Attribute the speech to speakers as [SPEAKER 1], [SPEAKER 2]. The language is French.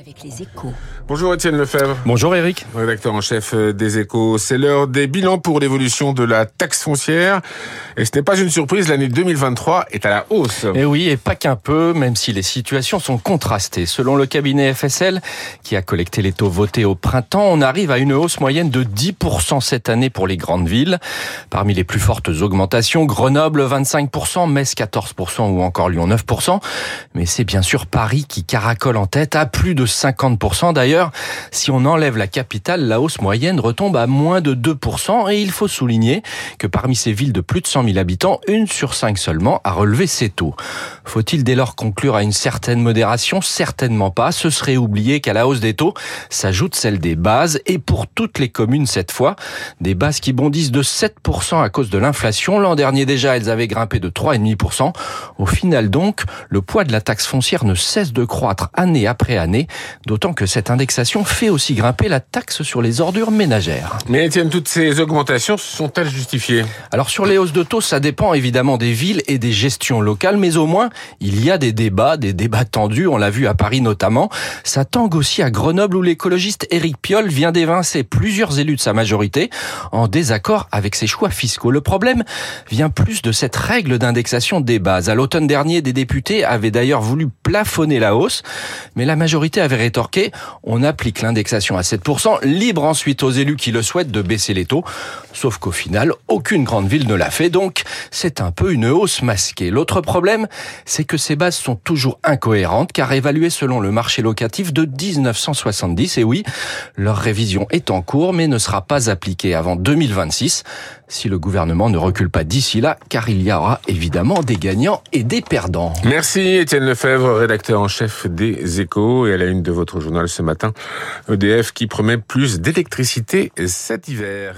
[SPEAKER 1] avec les échos.
[SPEAKER 2] Bonjour Étienne Lefebvre.
[SPEAKER 3] Bonjour Eric.
[SPEAKER 2] Rédacteur en chef euh, des échos. C'est l'heure des bilans pour l'évolution de la taxe foncière. Et ce n'est pas une surprise, l'année 2023 est à la hausse.
[SPEAKER 3] Et oui, et pas qu'un peu, même si les situations sont contrastées. Selon le cabinet FSL, qui a collecté les taux votés au printemps, on arrive à une hausse moyenne de 10% cette année pour les grandes villes. Parmi les plus fortes augmentations, Grenoble 25%, Metz 14% ou encore Lyon 9%. Mais c'est bien sûr Paris qui caracole en tête à plus de 50%. D'ailleurs, si on enlève la capitale, la hausse moyenne retombe à moins de 2%. Et il faut souligner que parmi ces villes de plus de 100 000 habitants, une sur cinq seulement a relevé ces taux. Faut-il dès lors conclure à une certaine modération? Certainement pas. Ce serait oublier qu'à la hausse des taux s'ajoute celle des bases et pour toutes les communes cette fois, des bases qui bondissent de 7% à cause de l'inflation. L'an dernier déjà, elles avaient grimpé de 3,5%. Au final donc, le poids de la taxe foncière ne cesse de croître année après année d'autant que cette indexation fait aussi grimper la taxe sur les ordures ménagères.
[SPEAKER 2] Mais Étienne, toutes ces augmentations sont-elles justifiées?
[SPEAKER 3] Alors sur les hausses de taux, ça dépend évidemment des villes et des gestions locales, mais au moins il y a des débats, des débats tendus, on l'a vu à Paris notamment. Ça tangue aussi à Grenoble où l'écologiste Éric Piolle vient d'évincer plusieurs élus de sa majorité en désaccord avec ses choix fiscaux. Le problème vient plus de cette règle d'indexation des bases. À l'automne dernier, des députés avaient d'ailleurs voulu plafonner la hausse, mais la majorité avait rétorqué, on applique l'indexation à 7%, libre ensuite aux élus qui le souhaitent de baisser les taux. Sauf qu'au final, aucune grande ville ne l'a fait, donc c'est un peu une hausse masquée. L'autre problème, c'est que ces bases sont toujours incohérentes, car évaluées selon le marché locatif de 1970, et oui, leur révision est en cours, mais ne sera pas appliquée avant 2026, si le gouvernement ne recule pas d'ici là, car il y aura évidemment des gagnants et des perdants.
[SPEAKER 2] Merci Étienne Lefebvre, rédacteur en chef des échos, et à la une de votre journal ce matin, EDF qui promet plus d'électricité cet hiver.